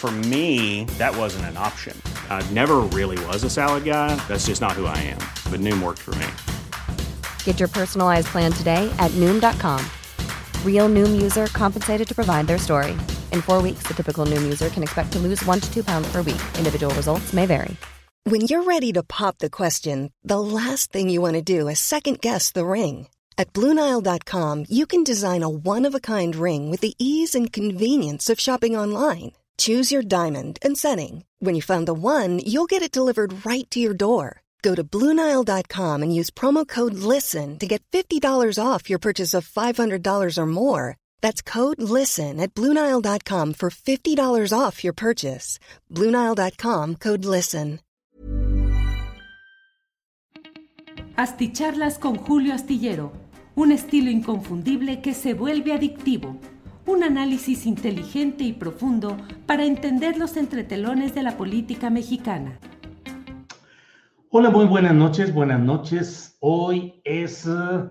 For me, that wasn't an option. I never really was a salad guy. That's just not who I am. But Noom worked for me. Get your personalized plan today at Noom.com. Real Noom user compensated to provide their story. In four weeks, the typical Noom user can expect to lose one to two pounds per week. Individual results may vary. When you're ready to pop the question, the last thing you want to do is second guess the ring. At Bluenile.com, you can design a one of a kind ring with the ease and convenience of shopping online. Choose your diamond and setting. When you find the one, you'll get it delivered right to your door. Go to Bluenile.com and use promo code LISTEN to get $50 off your purchase of $500 or more. That's code LISTEN at Bluenile.com for $50 off your purchase. Bluenile.com code LISTEN. Asticharlas con Julio Astillero, un estilo inconfundible que se vuelve adictivo. Un análisis inteligente y profundo para entender los entretelones de la política mexicana. Hola, muy buenas noches, buenas noches. Hoy es eh,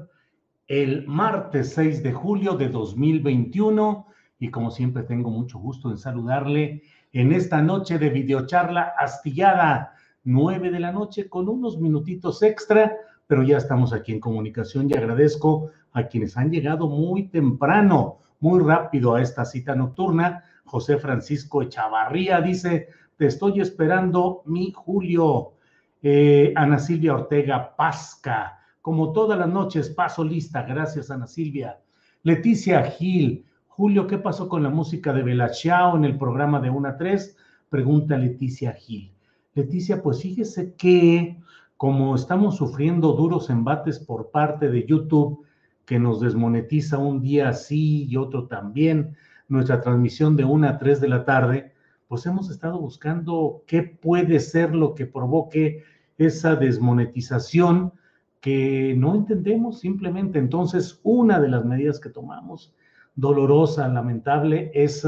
el martes 6 de julio de 2021 y como siempre tengo mucho gusto en saludarle en esta noche de videocharla astillada, 9 de la noche con unos minutitos extra, pero ya estamos aquí en comunicación y agradezco a quienes han llegado muy temprano muy rápido a esta cita nocturna. José Francisco Echavarría dice, te estoy esperando, mi Julio. Eh, Ana Silvia Ortega Pasca, como todas las noches, paso lista. Gracias, Ana Silvia. Leticia Gil, Julio, ¿qué pasó con la música de Belachao en el programa de 1 a 3? Pregunta Leticia Gil. Leticia, pues fíjese que como estamos sufriendo duros embates por parte de YouTube que nos desmonetiza un día sí y otro también, nuestra transmisión de una a 3 de la tarde, pues hemos estado buscando qué puede ser lo que provoque esa desmonetización que no entendemos simplemente. Entonces, una de las medidas que tomamos, dolorosa, lamentable, es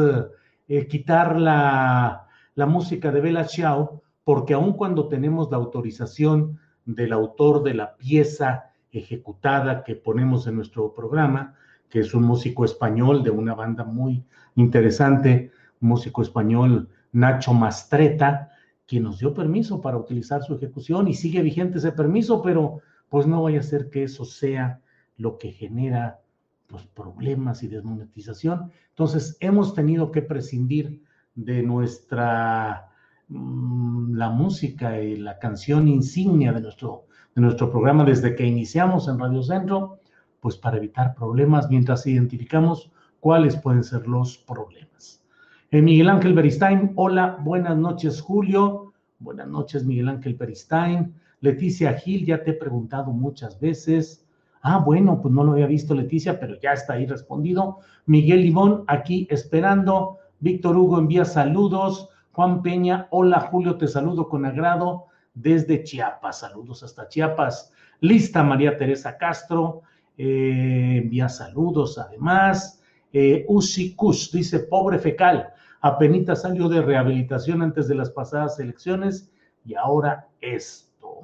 eh, quitar la, la, música de Bella Ciao, porque aun cuando tenemos la autorización del autor de la pieza ejecutada que ponemos en nuestro programa, que es un músico español de una banda muy interesante, músico español Nacho Mastreta, quien nos dio permiso para utilizar su ejecución y sigue vigente ese permiso, pero pues no vaya a ser que eso sea lo que genera pues, problemas y desmonetización. Entonces hemos tenido que prescindir de nuestra mm, la música y la canción insignia de nuestro de nuestro programa desde que iniciamos en Radio Centro, pues para evitar problemas mientras identificamos cuáles pueden ser los problemas. Eh, Miguel Ángel Beristain, hola, buenas noches Julio, buenas noches Miguel Ángel Beristain, Leticia Gil, ya te he preguntado muchas veces. Ah, bueno, pues no lo había visto Leticia, pero ya está ahí respondido. Miguel Ivón, aquí esperando. Víctor Hugo envía saludos. Juan Peña, hola Julio, te saludo con agrado desde Chiapas. Saludos hasta Chiapas. Lista María Teresa Castro, eh, envía saludos además. Eh, Uzi Kush dice, pobre fecal, apenas salió de rehabilitación antes de las pasadas elecciones y ahora esto.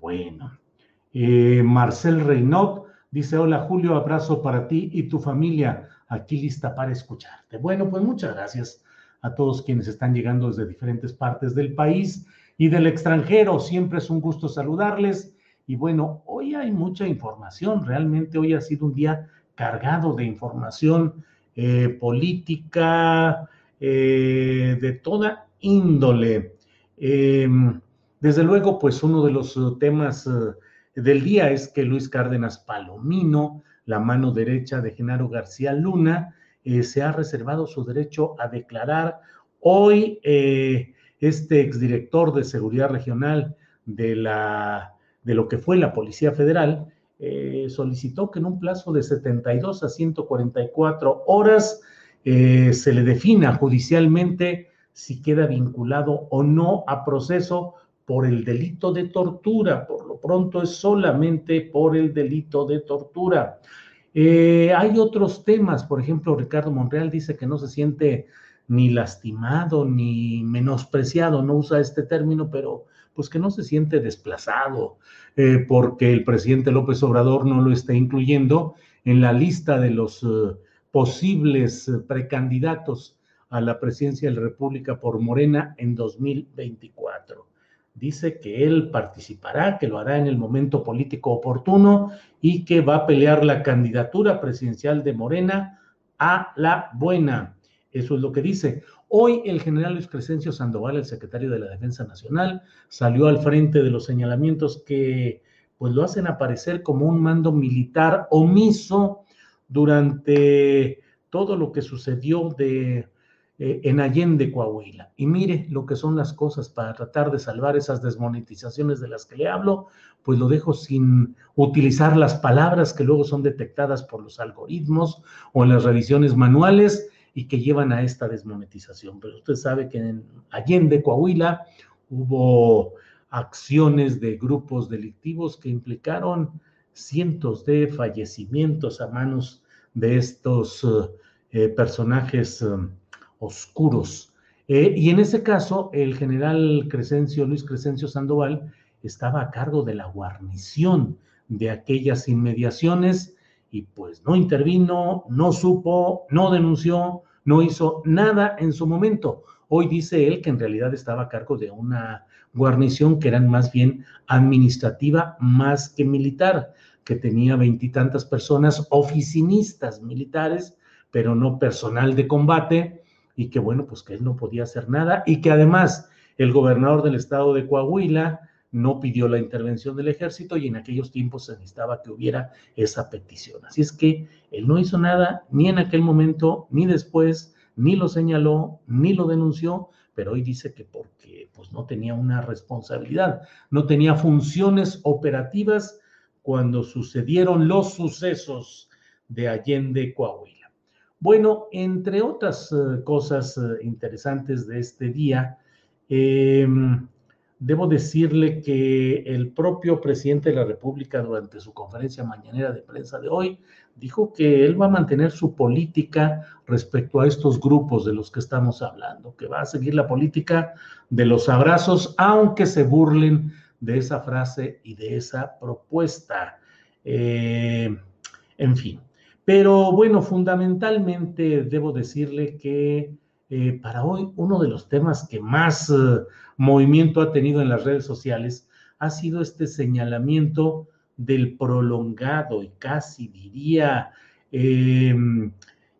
Bueno, eh, Marcel Reynaud dice, hola Julio, abrazo para ti y tu familia, aquí lista para escucharte. Bueno, pues muchas gracias a todos quienes están llegando desde diferentes partes del país y del extranjero. Siempre es un gusto saludarles. Y bueno, hoy hay mucha información, realmente hoy ha sido un día cargado de información eh, política eh, de toda índole. Em, desde luego, pues uno de los temas eh, del día es que Luis Cárdenas Palomino, la mano derecha de Genaro García Luna, se ha reservado su derecho a declarar hoy este exdirector de seguridad regional de, la, de lo que fue la Policía Federal, eh, solicitó que en un plazo de 72 a 144 horas eh, se le defina judicialmente si queda vinculado o no a proceso por el delito de tortura. Por lo pronto es solamente por el delito de tortura. Eh, hay otros temas, por ejemplo, Ricardo Monreal dice que no se siente ni lastimado ni menospreciado, no usa este término, pero pues que no se siente desplazado eh, porque el presidente López Obrador no lo está incluyendo en la lista de los eh, posibles precandidatos a la presidencia de la República por Morena en 2024 dice que él participará, que lo hará en el momento político oportuno y que va a pelear la candidatura presidencial de Morena a la buena. Eso es lo que dice. Hoy el general Luis Crescencio Sandoval, el secretario de la Defensa Nacional, salió al frente de los señalamientos que pues lo hacen aparecer como un mando militar omiso durante todo lo que sucedió de eh, en Allende, Coahuila. Y mire lo que son las cosas para tratar de salvar esas desmonetizaciones de las que le hablo, pues lo dejo sin utilizar las palabras que luego son detectadas por los algoritmos o en las revisiones manuales y que llevan a esta desmonetización. Pero usted sabe que en Allende, Coahuila, hubo acciones de grupos delictivos que implicaron cientos de fallecimientos a manos de estos eh, personajes oscuros. Eh, y en ese caso, el general Crescencio, Luis Crescencio Sandoval, estaba a cargo de la guarnición de aquellas inmediaciones y pues no intervino, no supo, no denunció, no hizo nada en su momento. Hoy dice él que en realidad estaba a cargo de una guarnición que eran más bien administrativa más que militar, que tenía veintitantas personas oficinistas militares, pero no personal de combate, y que bueno, pues que él no podía hacer nada y que además el gobernador del estado de Coahuila no pidió la intervención del ejército y en aquellos tiempos se necesitaba que hubiera esa petición. Así es que él no hizo nada ni en aquel momento, ni después, ni lo señaló, ni lo denunció, pero hoy dice que porque pues no tenía una responsabilidad, no tenía funciones operativas cuando sucedieron los sucesos de Allende, Coahuila. Bueno, entre otras eh, cosas eh, interesantes de este día, em, debo decirle que el propio presidente de la República durante su conferencia mañanera de prensa de hoy dijo que él va a mantener su política respecto a estos grupos de los que estamos hablando, que va a seguir la política de los abrazos, aunque se burlen de esa frase y de esa propuesta. Eh, en fin, pero bueno, fundamentalmente debo decirle que eh, para hoy uno de los temas que más eh, movimiento ha tenido en las redes sociales ha sido este señalamiento del prolongado y casi diría em,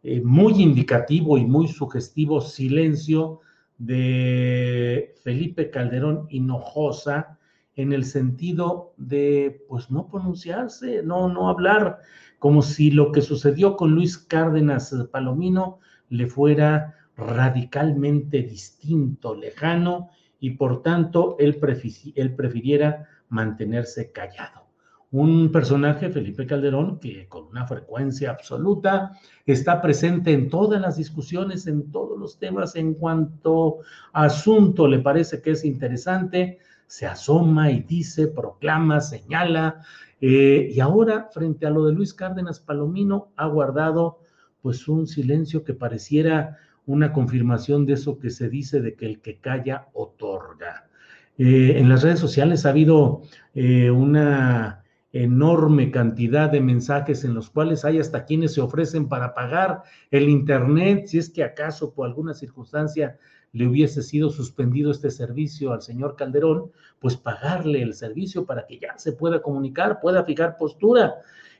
eh, muy indicativo y muy sugestivo silencio de Felipe Calderón Hinojosa en el sentido de pues no pronunciarse, no, no hablar como si lo que sucedió con Luis Cárdenas Palomino le fuera radicalmente distinto, lejano, y por tanto él, él prefiriera mantenerse callado. Un personaje, Felipe Calderón, que con una frecuencia absoluta está presente en todas las discusiones, en todos los temas, en cuanto asunto le parece que es interesante, se asoma y dice, proclama, señala, eh, y ahora, frente a lo de Luis Cárdenas Palomino, ha guardado pues un silencio que pareciera una confirmación de eso que se dice de que el que calla otorga. Eh, en las redes sociales ha habido eh, una enorme cantidad de mensajes en los cuales hay hasta quienes se ofrecen para pagar el Internet, si es que acaso por alguna circunstancia le hubiese sido suspendido este servicio al señor Calderón, pues pagarle el servicio para que ya se pueda comunicar, pueda fijar postura.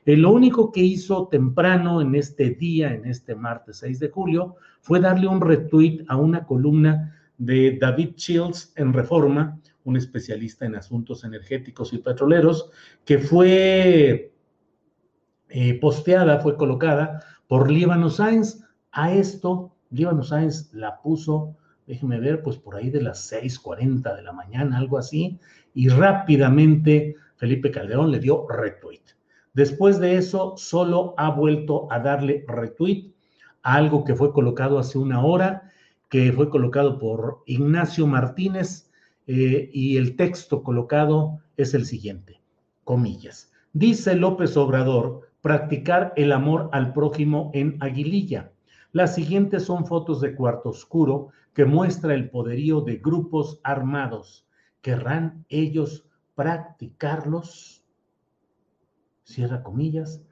Eh, lo único que hizo temprano en este día, en este martes 6 de julio, fue darle un retweet a una columna de David Shields en Reforma, un especialista en asuntos energéticos y petroleros, que fue eh, posteada, fue colocada por Líbano Sainz. A esto, Líbano Sainz la puso déjeme ver, pues por ahí de las 6:40 de la mañana, algo así, y rápidamente Felipe Calderón le dio retweet. Después de eso, solo ha vuelto a darle retweet a algo que fue colocado hace una hora, que fue colocado por Ignacio Martínez, eh, y el texto colocado es el siguiente, comillas. Dice López Obrador, practicar el amor al prójimo en Aguililla. Las siguientes son fotos de cuarto oscuro que muestra el poderío de grupos armados. ¿Querrán ellos practicarlos? Cierra comillas.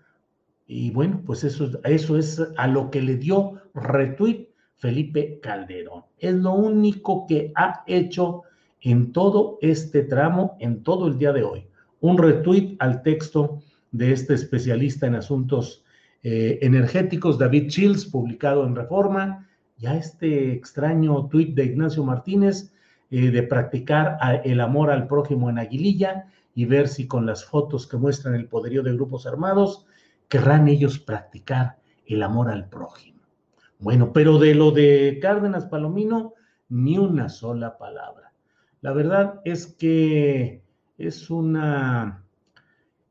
Y bueno, pues eso, eso es a lo que le dio retweet Felipe Calderón. Es lo único que ha hecho en todo este tramo, en todo el día de hoy. Un retweet al texto de este especialista en asuntos eh, energéticos, David Chills, publicado en Reforma, ya este extraño tuit de Ignacio Martínez eh, de practicar el amor al prójimo en Aguililla y ver si con las fotos que muestran el poderío de grupos armados querrán ellos practicar el amor al prójimo. Bueno, pero de lo de Cárdenas Palomino, ni una sola palabra. La verdad es que es una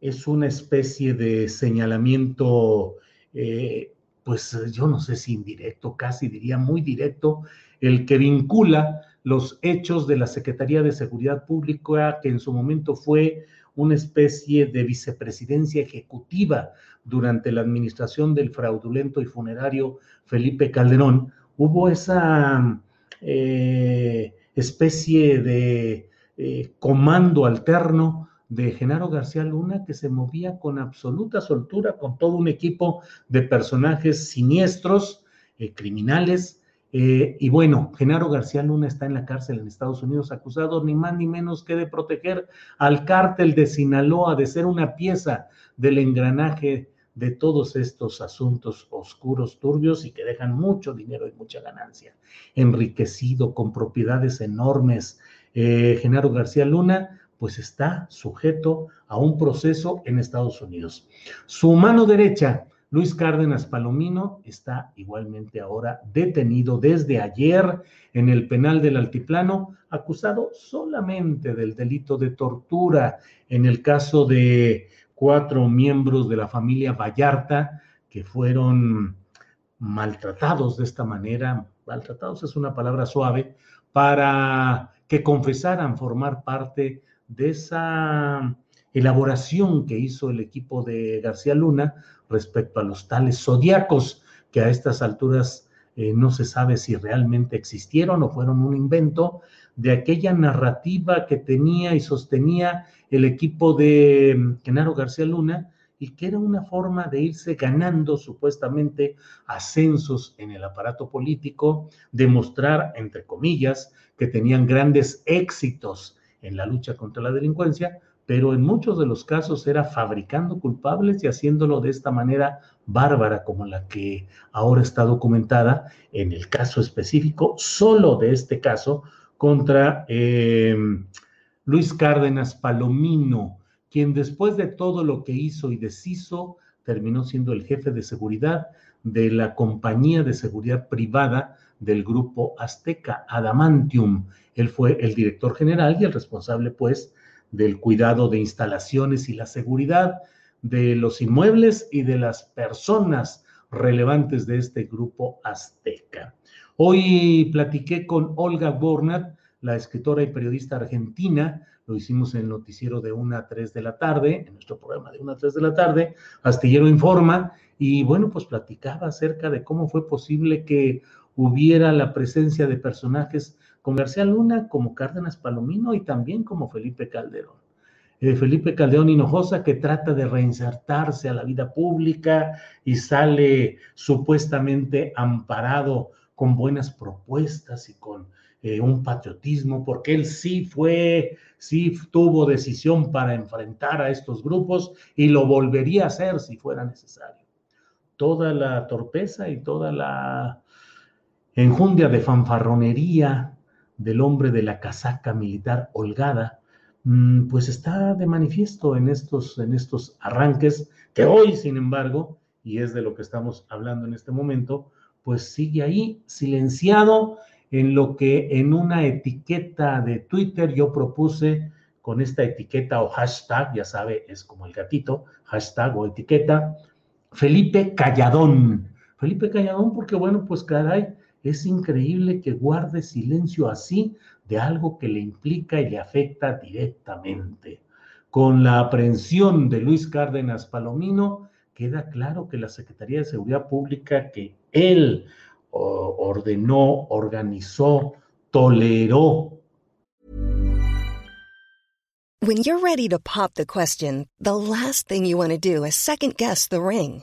es una especie de señalamiento, eh, pues yo no sé si indirecto, casi diría muy directo, el que vincula los hechos de la Secretaría de Seguridad Pública, que en su momento fue una especie de vicepresidencia ejecutiva durante la administración del fraudulento y funerario Felipe Calderón, hubo esa eh, especie de eh, comando alterno de Genaro García Luna que se movía con absoluta soltura, con todo un equipo de personajes siniestros, eh, criminales. Eh, y bueno, Genaro García Luna está en la cárcel en Estados Unidos acusado ni más ni menos que de proteger al cártel de Sinaloa, de ser una pieza del engranaje de todos estos asuntos oscuros, turbios y que dejan mucho dinero y mucha ganancia. Enriquecido con propiedades enormes, eh, Genaro García Luna pues está sujeto a un proceso en Estados Unidos. Su mano derecha, Luis Cárdenas Palomino, está igualmente ahora detenido desde ayer en el penal del Altiplano, acusado solamente del delito de tortura. En el caso de cuatro miembros de la familia Vallarta que fueron maltratados de esta manera, maltratados es una palabra suave, para que confesaran formar parte de esa elaboración que hizo el equipo de García Luna respecto a los tales zodiacos, que a estas alturas eh, no se sabe si realmente existieron o fueron un invento de aquella narrativa que tenía y sostenía el equipo de mm, Genaro García Luna y que era una forma de irse ganando supuestamente ascensos en el aparato político, demostrar, entre comillas, que tenían grandes éxitos en la lucha contra la delincuencia, pero en muchos de los casos era fabricando culpables y haciéndolo de esta manera bárbara como la que ahora está documentada en el caso específico, solo de este caso, contra em, Luis Cárdenas Palomino, quien después de todo lo que hizo y deshizo, terminó siendo el jefe de seguridad de la compañía de seguridad privada del grupo Azteca, Adamantium. Él fue el director general y el responsable, pues, del cuidado de instalaciones y la seguridad de los inmuebles y de las personas relevantes de este grupo azteca. Hoy platiqué con Olga Bornat, la escritora y periodista argentina, lo hicimos en el noticiero de 1 a 3 de la tarde, en nuestro programa de 1 a 3 de la tarde, Astillero Informa, y bueno, pues platicaba acerca de cómo fue posible que hubiera la presencia de personajes como García Luna, como Cárdenas Palomino y también como Felipe Calderón. Eh, Felipe Calderón Hinojosa que trata de reinsertarse a la vida pública y sale supuestamente amparado con buenas propuestas y con eh, un patriotismo, porque él sí fue, sí tuvo decisión para enfrentar a estos grupos y lo volvería a hacer si fuera necesario. Toda la torpeza y toda la enjundia de fanfarronería del hombre de la casaca militar holgada, mm, pues está de manifiesto en estos, en estos arranques que hoy, sin embargo, y es de lo que estamos hablando en este momento, pues sigue ahí silenciado en lo que en una etiqueta de Twitter yo propuse con esta etiqueta o hashtag, ya sabe, es como el gatito, hashtag o etiqueta, Felipe Calladón. Felipe Calladón, porque bueno, pues caray, Es increíble que guarde silencio así de algo que le implica y le afecta directamente. Con la aprehensión de Luis Cárdenas Palomino, queda claro que la Secretaría de Seguridad Pública que él ordenó, organizó, toleró. When you're ready to pop the question, the last thing you want to do is second guess the ring.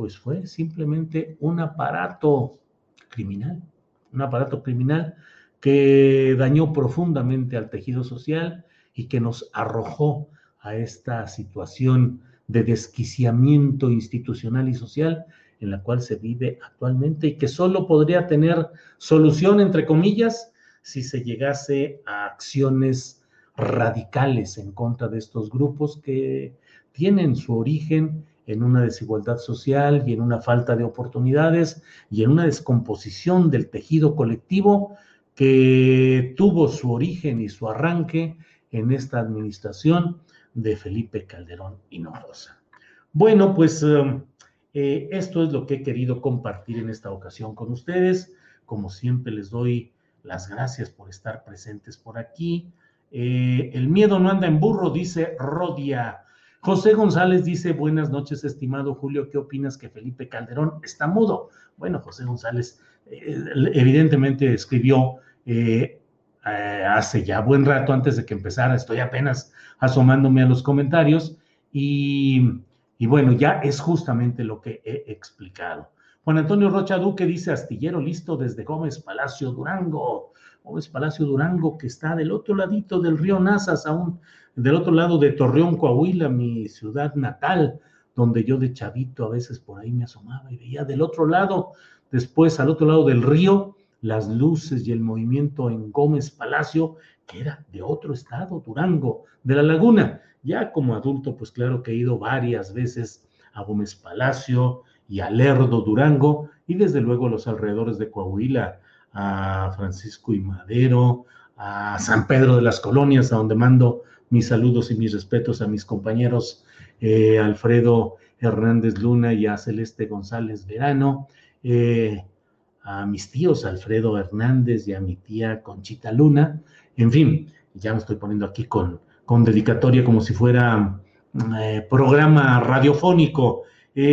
Pues fue simplemente un aparato criminal. Un aparato criminal que dañó profundamente al tejido social y que nos arrojó a esta situación de desquiciamiento institucional y social en la cual se vive actualmente y que solo podría tener solución, entre comillas, si se llegase a acciones radicales en contra de estos grupos que tienen su origen en una desigualdad social y en una falta de oportunidades y en una descomposición del tejido colectivo que tuvo su origen y su arranque en esta administración de Felipe Calderón Hinojosa. Bueno, pues um, eh, esto es lo que he querido compartir en esta ocasión con ustedes. Como siempre les doy las gracias por estar presentes por aquí. Eh, el miedo no anda en burro, dice Rodia. José González dice, buenas noches, estimado Julio, ¿qué opinas que Felipe Calderón está mudo? Bueno, José González eh, evidentemente escribió eh, eh, hace ya buen rato antes de que empezara, estoy apenas asomándome a los comentarios y, y bueno, ya es justamente lo que he explicado. Juan Antonio Rocha Duque dice, astillero listo desde Gómez Palacio Durango. Gómez Palacio Durango, que está del otro ladito del río Nazas, aún del otro lado de Torreón, Coahuila, mi ciudad natal, donde yo de chavito a veces por ahí me asomaba y veía del otro lado, después al otro lado del río, las luces y el movimiento en Gómez Palacio, que era de otro estado, Durango, de la laguna. Ya como adulto, pues claro que he ido varias veces a Gómez Palacio y a Lerdo, Durango, y desde luego los alrededores de Coahuila, a Francisco y Madero, a San Pedro de las Colonias, a donde mando mis saludos y mis respetos a mis compañeros eh, Alfredo Hernández Luna y a Celeste González Verano. Eh, a mis tíos Alfredo Hernández y a mi tía Conchita Luna. En fin, ya me estoy poniendo aquí con, con dedicatoria como si fuera eh, programa radiofónico.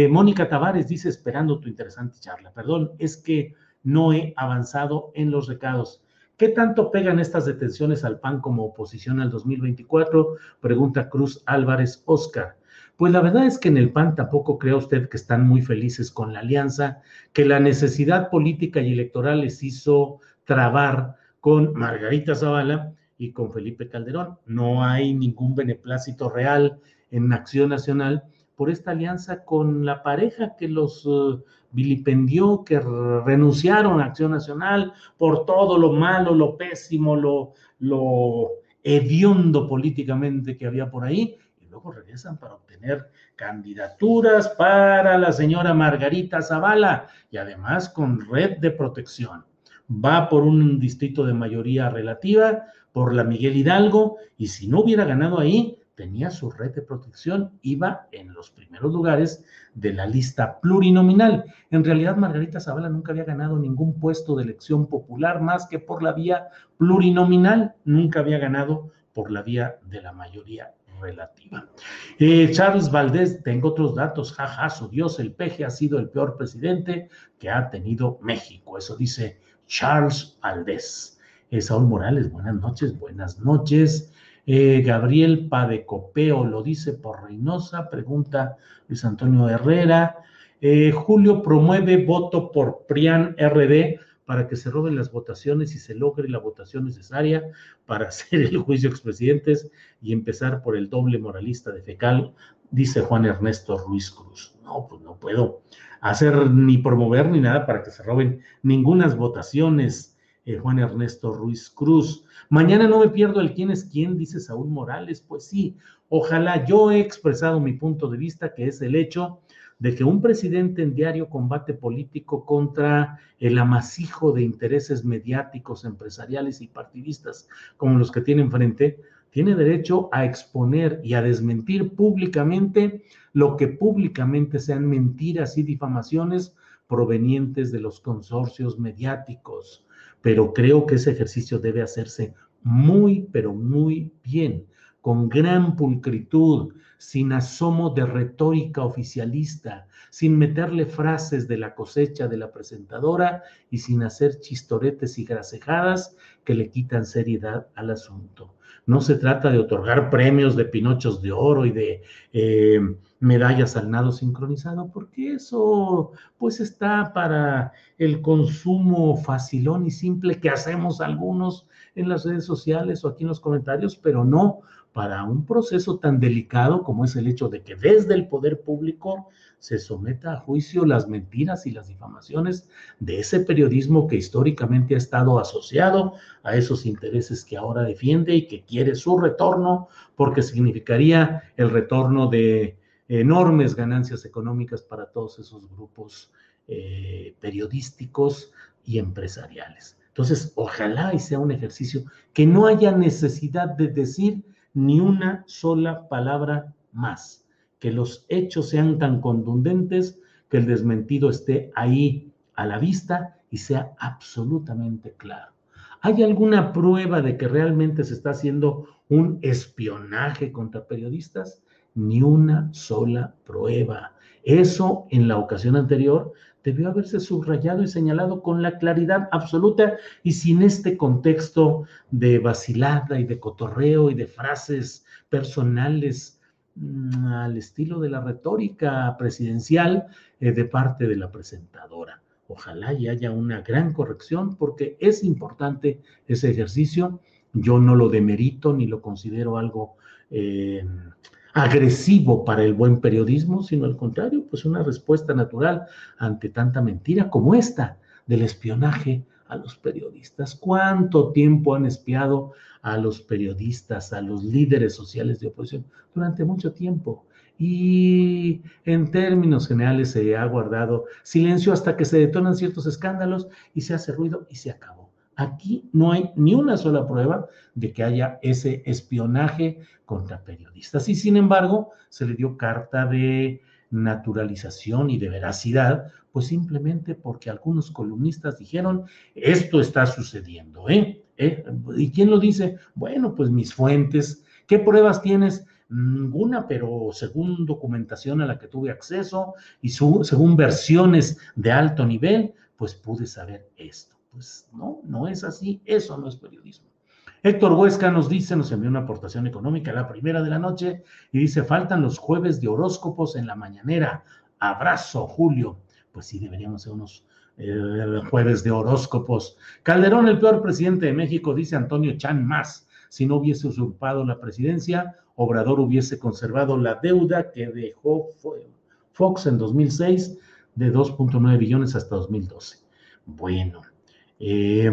Mónica Tavares dice, esperando tu interesante charla. Perdón, es que no he avanzado en los recados. ¿Qué tanto pegan estas detenciones al PAN como oposición al 2024? Pregunta Cruz Álvarez Oscar. Pues la verdad es que en el PAN tampoco crea usted que están muy felices con la alianza, que la necesidad política y electoral les hizo trabar con Margarita Zavala y con Felipe Calderón. No hay ningún beneplácito real en Acción Nacional por esta alianza con la pareja que los uh, vilipendió, que renunciaron a Acción Nacional por todo lo malo, lo pésimo, lo, lo hediondo políticamente que había por ahí luego regresan para obtener candidaturas para la señora Margarita Zavala y además con red de protección. Va por un distrito de mayoría relativa, por la Miguel Hidalgo, y si no hubiera ganado ahí, tenía su red de protección, iba en los primeros lugares de la lista plurinominal. En realidad, Margarita Zavala nunca había ganado ningún puesto de elección popular más que por la vía plurinominal, nunca había ganado por la vía de la mayoría relativa. Eh, Charles Valdés, tengo otros datos, jaja, su Dios, el peje ha sido el peor presidente que ha tenido México, eso dice Charles Valdés. Eh, Saúl Morales, buenas noches, buenas noches. Eh, Gabriel Padecopeo lo dice por Reynosa, pregunta Luis Antonio Herrera. Eh, Julio promueve voto por PRIAN RD para que se roben las votaciones y se logre la votación necesaria para hacer el juicio expresidentes y empezar por el doble moralista de fecal, dice Juan Ernesto Ruiz Cruz. No, pues no puedo hacer ni promover ni nada para que se roben ningunas votaciones, eh, Juan Ernesto Ruiz Cruz. Mañana no me pierdo el quién es quién, dice Saúl Morales. Pues sí, ojalá yo he expresado mi punto de vista, que es el hecho de que un presidente en diario combate político contra el amasijo de intereses mediáticos, empresariales y partidistas como los que tiene enfrente, tiene derecho a exponer y a desmentir públicamente lo que públicamente sean mentiras y difamaciones provenientes de los consorcios mediáticos. Pero creo que ese ejercicio debe hacerse muy, pero muy bien, con gran pulcritud, sin asomo de retórica oficialista, sin meterle frases de la cosecha de la presentadora y sin hacer chistoretes y grasejadas que le quitan seriedad al asunto. No se trata de otorgar premios de pinochos de oro y de eh, medallas al nado sincronizado, porque eso pues está para el consumo facilón y simple que hacemos algunos en las redes sociales o aquí en los comentarios, pero no para un proceso tan delicado como es el hecho de que desde el poder público se someta a juicio las mentiras y las difamaciones de ese periodismo que históricamente ha estado asociado a esos intereses que ahora defiende y que quiere su retorno, porque significaría el retorno de enormes ganancias económicas para todos esos grupos eh, periodísticos y empresariales. Entonces, ojalá y sea un ejercicio que no haya necesidad de decir ni una sola palabra más, que los hechos sean tan contundentes que el desmentido esté ahí a la vista y sea absolutamente claro. ¿Hay alguna prueba de que realmente se está haciendo un espionaje contra periodistas? Ni una sola prueba. Eso en la ocasión anterior debió haberse subrayado y señalado con la claridad absoluta y sin este contexto de vacilada y de cotorreo y de frases personales mm, al estilo de la retórica presidencial eh, de parte de la presentadora. Ojalá y haya una gran corrección porque es importante ese ejercicio. Yo no lo demerito ni lo considero algo eh, agresivo para el buen periodismo, sino al contrario, pues una respuesta natural ante tanta mentira como esta del espionaje a los periodistas. ¿Cuánto tiempo han espiado a los periodistas, a los líderes sociales de oposición? Durante mucho tiempo. Y en términos generales se ha guardado silencio hasta que se detonan ciertos escándalos y se hace ruido y se acabó. Aquí no hay ni una sola prueba de que haya ese espionaje contra periodistas. Y sin embargo, se le dio carta de naturalización y de veracidad, pues simplemente porque algunos columnistas dijeron, esto está sucediendo, ¿eh? ¿Eh? ¿Y quién lo dice? Bueno, pues mis fuentes. ¿Qué pruebas tienes? Ninguna, pero según documentación a la que tuve acceso y según versiones de alto nivel, pues pude saber esto. Pues no, no es así, eso no es periodismo. Héctor Huesca nos dice, nos envió una aportación económica la primera de la noche y dice, faltan los jueves de horóscopos en la mañanera. Abrazo, Julio. Pues sí, deberíamos ser unos eh, jueves de horóscopos. Calderón, el peor presidente de México, dice Antonio Chan más. Si no hubiese usurpado la presidencia, Obrador hubiese conservado la deuda que dejó Fox en 2006 de 2.9 billones hasta 2012. Bueno, eh,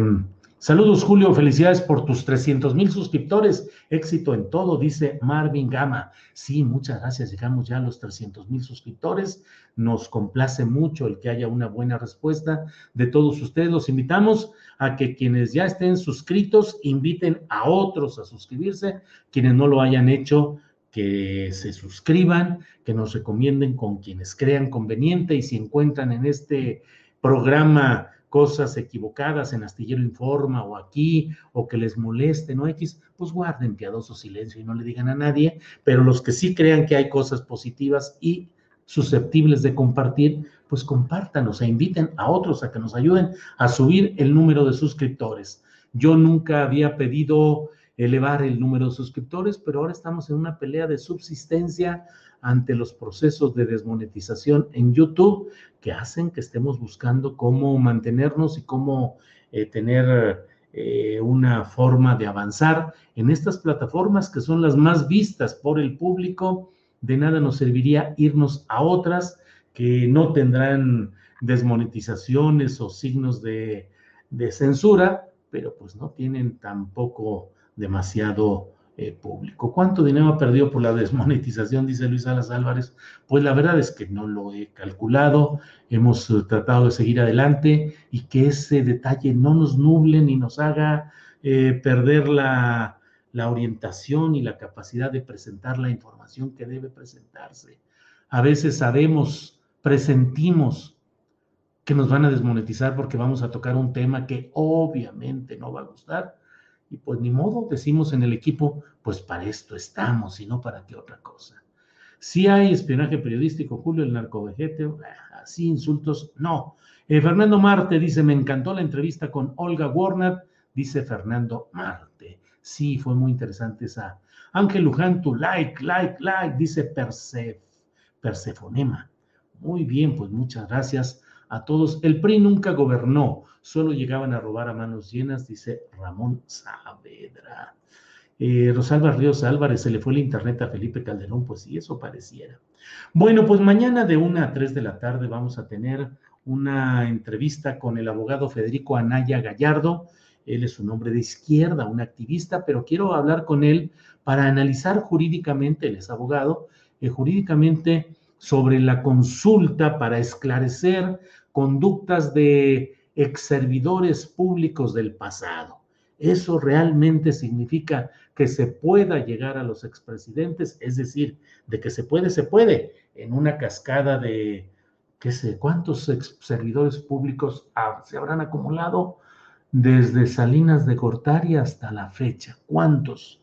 saludos, Julio. Felicidades por tus 300 mil suscriptores. Éxito en todo, dice Marvin Gama. Sí, muchas gracias. Llegamos ya a los 300 mil suscriptores. Nos complace mucho el que haya una buena respuesta de todos ustedes. Los invitamos a que quienes ya estén suscritos inviten a otros a suscribirse. Quienes no lo hayan hecho, que se suscriban, que nos recomienden con quienes crean conveniente y si encuentran en este programa cosas equivocadas en Astillero Informa o aquí, o que les molesten o X, pues guarden piadoso silencio y no le digan a nadie, pero los que sí crean que hay cosas positivas y susceptibles de compartir, pues compártanos e inviten a otros a que nos ayuden a subir el número de suscriptores. Yo nunca había pedido elevar el número de suscriptores, pero ahora estamos en una pelea de subsistencia ante los procesos de desmonetización en YouTube que hacen que estemos buscando cómo mantenernos y cómo eh, tener eh, una forma de avanzar en estas plataformas que son las más vistas por el público. De nada nos serviría irnos a otras que no tendrán desmonetizaciones o signos de, de censura, pero pues no tienen tampoco demasiado eh, público. ¿Cuánto dinero ha perdido por la desmonetización? Dice Luis Salas Álvarez. Pues la verdad es que no lo he calculado. Hemos eh, tratado de seguir adelante y que ese detalle no nos nuble ni nos haga eh, perder la, la orientación y la capacidad de presentar la información que debe presentarse. A veces sabemos, presentimos que nos van a desmonetizar porque vamos a tocar un tema que obviamente no va a gustar y pues ni modo, decimos en el equipo, pues para esto estamos y no para qué otra cosa. Si hay espionaje periodístico, Julio, el narcovejete, ah, así insultos, no. Eh, Fernando Marte dice, me encantó la entrevista con Olga Warner, dice Fernando Marte. Sí, fue muy interesante esa. Ángel Luján, tu like, like, like, dice Persef, Persefonema. Muy bien, pues muchas gracias a todos. El PRI nunca gobernó, solo llegaban a robar a manos llenas, dice Ramón Saavedra. Eh, Rosalba Ríos Álvarez, se le fue el internet a Felipe Calderón, pues sí, eso pareciera. Bueno, pues mañana de una a tres de la tarde vamos a tener una entrevista con el abogado Federico Anaya Gallardo. Él es un hombre de izquierda, un activista, pero quiero hablar con él para analizar jurídicamente, él es abogado, eh, jurídicamente sobre la consulta para esclarecer conductas de ex servidores públicos del pasado. Eso realmente significa que se pueda llegar a los expresidentes, es decir, de que se puede, se puede, en una cascada de, qué sé, cuántos ex servidores públicos se habrán acumulado desde Salinas de Gortari hasta la fecha. ¿Cuántos?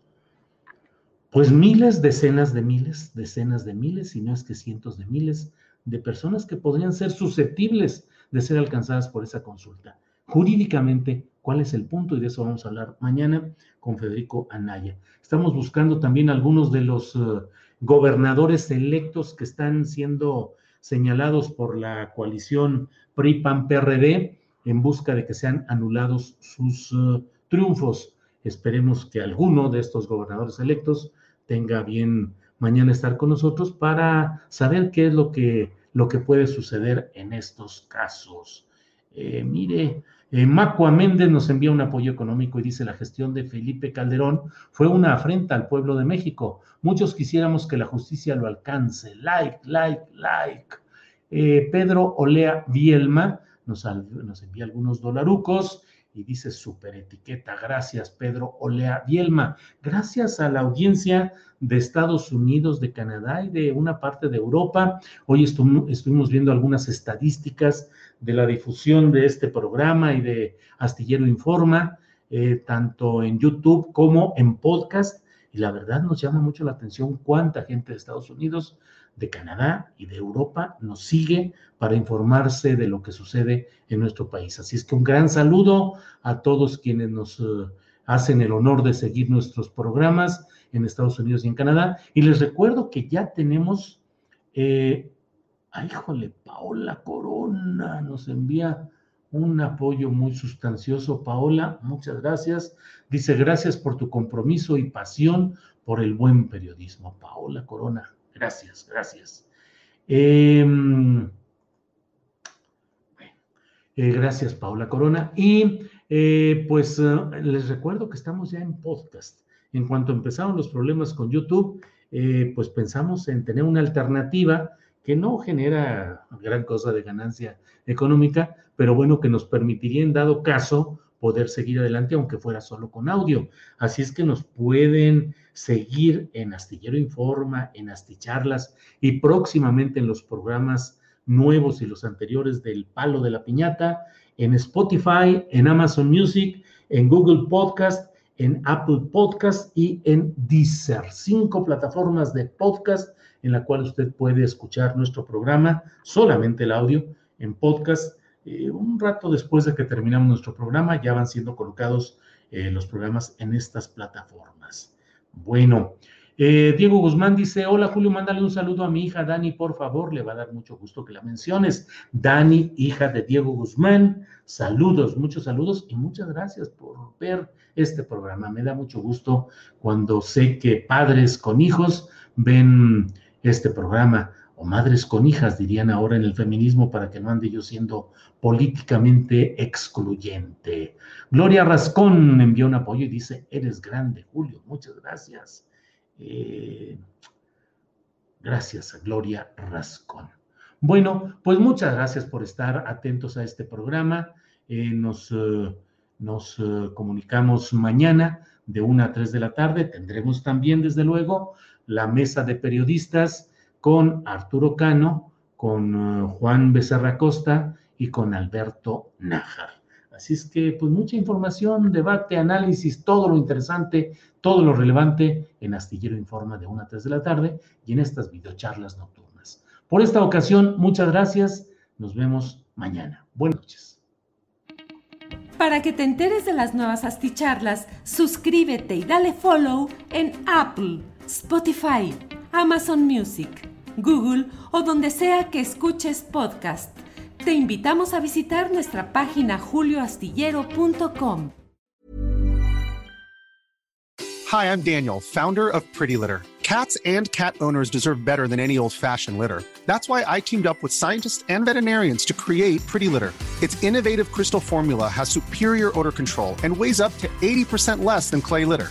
Pues miles, decenas de miles, decenas de miles, y no es que cientos de miles de personas que podrían ser susceptibles de ser alcanzadas por esa consulta. Jurídicamente, ¿cuál es el punto? Y de eso vamos a hablar mañana con Federico Anaya. Estamos buscando también algunos de los eh, gobernadores electos que están siendo señalados por la coalición PRI-PAN-PRD en busca de que sean anulados sus eh, triunfos. Esperemos que alguno de estos gobernadores electos tenga bien mañana estar con nosotros para saber qué es lo que, lo que puede suceder en estos casos. Eh, mire, eh, Macua Méndez nos envía un apoyo económico y dice la gestión de Felipe Calderón fue una afrenta al pueblo de México. Muchos quisiéramos que la justicia lo alcance. Like, like, like. Eh, Pedro Olea Vielma nos, nos envía algunos dolarucos y dice super etiqueta. Gracias, Pedro Olea Bielma. Gracias a la audiencia de Estados Unidos, de Canadá y de una parte de Europa. Hoy estuvimos viendo algunas estadísticas de la difusión de este programa y de Astillero Informa, eh, tanto en YouTube como en podcast. Y la verdad nos llama mucho la atención cuánta gente de Estados Unidos de Canadá y de Europa nos sigue para informarse de lo que sucede en nuestro país. Así es que un gran saludo a todos quienes nos eh, hacen el honor de seguir nuestros programas en Estados Unidos y en Canadá. Y les recuerdo que ya tenemos, eh, ay, Paola Corona nos envía un apoyo muy sustancioso. Paola, muchas gracias. Dice, gracias por tu compromiso y pasión por el buen periodismo. Paola Corona, Gracias, gracias. Em, eh, gracias, Paula Corona. Y eh, pues eh, les recuerdo que estamos ya en podcast. En cuanto empezaron los problemas con YouTube, pues pensamos en tener una alternativa que no genera gran cosa de ganancia económica, pero bueno, que nos permitiría en dado caso poder seguir adelante, aunque fuera solo con audio. Así es que nos pueden seguir en Astillero Informa, en Asticharlas y próximamente en los programas nuevos y los anteriores del Palo de la Piñata, en Spotify, en Amazon Music, en Google Podcast, en Apple Podcast y en Deezer. Cinco plataformas de podcast en la cual usted puede escuchar nuestro programa, solamente el audio en podcast. Eh, un rato después de que terminamos nuestro programa, ya van siendo colocados eh, los programas en estas plataformas. Bueno, eh, Diego Guzmán dice, hola Julio, mándale un saludo a mi hija Dani, por favor, le va a dar mucho gusto que la menciones. Dani, hija de Diego Guzmán, saludos, muchos saludos y muchas gracias por ver este programa. Me da mucho gusto cuando sé que padres con hijos ven este programa madres con hijas, dirían ahora en el feminismo, para que no ande yo siendo políticamente excluyente. Gloria Rascón envió un apoyo y dice, eres grande, Julio, muchas gracias. Eh, gracias a Gloria Rascón. Bueno, pues muchas gracias por estar atentos a este programa. Eh, nos, eh, nos comunicamos mañana de 1 a 3 de la tarde. Tendremos también, desde luego, la mesa de periodistas con Arturo Cano, con Juan Becerra Costa y con Alberto Nájar. Así es que, pues mucha información, debate, análisis, todo lo interesante, todo lo relevante en Astillero Informa de 1 a 3 de la tarde y en estas videocharlas nocturnas. Por esta ocasión, muchas gracias. Nos vemos mañana. Buenas noches. Para que te enteres de las nuevas asticharlas, suscríbete y dale follow en Apple, Spotify, Amazon Music, Google o donde sea que escuches podcast. Te invitamos a visitar nuestra página julioastillero.com. Hi, I'm Daniel, founder of Pretty Litter. Cats and cat owners deserve better than any old-fashioned litter. That's why I teamed up with scientists and veterinarians to create Pretty Litter. Its innovative crystal formula has superior odor control and weighs up to 80% less than clay litter.